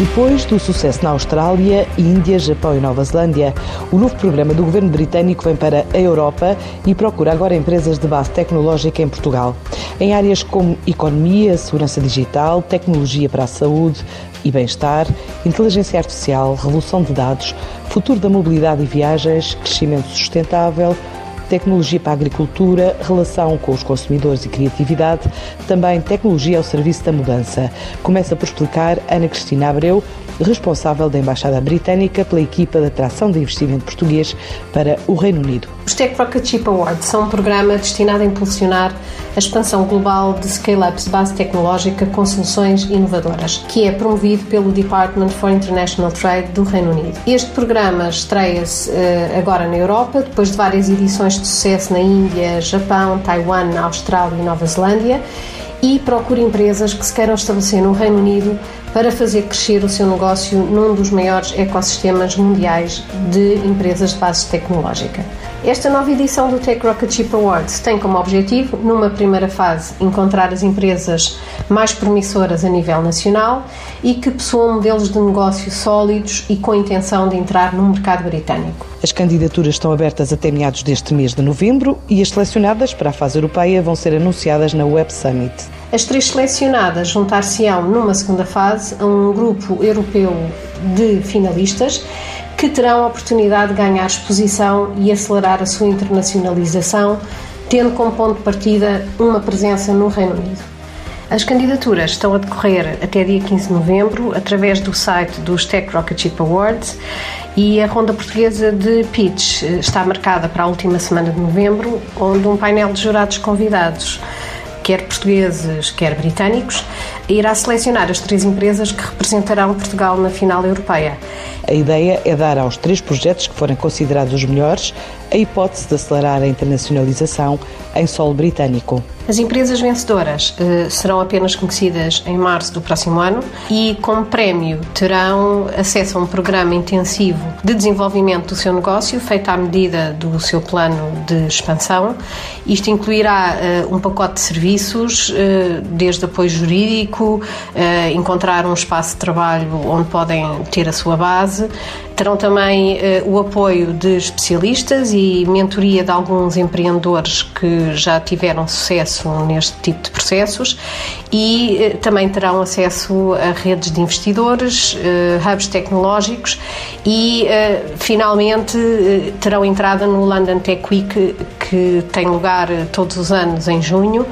Depois do sucesso na Austrália, Índia, Japão e Nova Zelândia, o novo programa do governo britânico vem para a Europa e procura agora empresas de base tecnológica em Portugal, em áreas como economia, segurança digital, tecnologia para a saúde e bem-estar, inteligência artificial, revolução de dados, futuro da mobilidade e viagens, crescimento sustentável, tecnologia para a agricultura, relação com os consumidores e criatividade, também tecnologia ao serviço da mudança. Começa por explicar Ana Cristina Abreu, responsável da Embaixada Britânica pela equipa de atração de investimento português para o Reino Unido. Os Tech Rocket Chip Awards são um programa destinado a impulsionar a expansão global de scale-ups de base tecnológica com soluções inovadoras, que é promovido pelo Department for International Trade do Reino Unido. Este programa estreia-se uh, agora na Europa, depois de várias edições de sucesso na Índia, Japão, Taiwan, Austrália e Nova Zelândia e procura empresas que se queiram estabelecer no Reino Unido para fazer crescer o seu negócio num dos maiores ecossistemas mundiais de empresas de base tecnológica. Esta nova edição do Tech Rocket Chip Awards tem como objetivo, numa primeira fase, encontrar as empresas mais promissoras a nível nacional e que possuam modelos de negócio sólidos e com intenção de entrar no mercado britânico. As candidaturas estão abertas até meados deste mês de novembro e as selecionadas para a fase europeia vão ser anunciadas na Web Summit. As três selecionadas juntar-se-ão numa segunda fase a um grupo europeu de finalistas que terão a oportunidade de ganhar exposição e acelerar a sua internacionalização, tendo como ponto de partida uma presença no Reino Unido. As candidaturas estão a decorrer até dia 15 de novembro através do site dos Tech Rocket Chip Awards e a ronda portuguesa de pitch eh, está marcada para a última semana de novembro, onde um painel de jurados convidados quer portugueses, quer britânicos, irá selecionar as três empresas que representarão Portugal na final europeia. A ideia é dar aos três projetos que forem considerados os melhores a hipótese de acelerar a internacionalização em solo britânico. As empresas vencedoras uh, serão apenas conhecidas em março do próximo ano e, como prémio, terão acesso a um programa intensivo de desenvolvimento do seu negócio, feito à medida do seu plano de expansão. Isto incluirá uh, um pacote de serviços, uh, desde apoio jurídico, encontrar um espaço de trabalho onde podem ter a sua base, terão também o apoio de especialistas e mentoria de alguns empreendedores que já tiveram sucesso neste tipo de processos. E eh, também terão acesso a redes de investidores, eh, hubs tecnológicos e eh, finalmente terão entrada no London Tech Week que tem lugar todos os anos em junho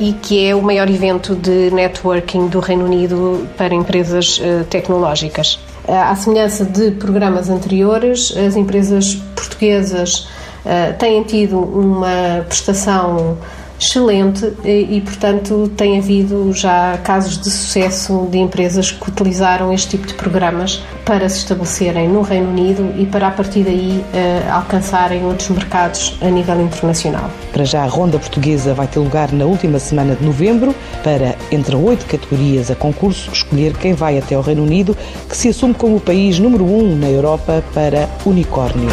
e que é o maior evento de networking do Reino Unido para empresas tecnológicas. À semelhança de programas anteriores, as empresas portuguesas têm tido uma prestação excelente e, e, portanto, tem havido já casos de sucesso de empresas que utilizaram este tipo de programas para se estabelecerem no Reino Unido e para, a partir daí, uh, alcançarem outros mercados a nível internacional. Para já, a ronda portuguesa vai ter lugar na última semana de novembro para, entre oito categorias a concurso, escolher quem vai até ao Reino Unido, que se assume como o país número um na Europa para unicórnios.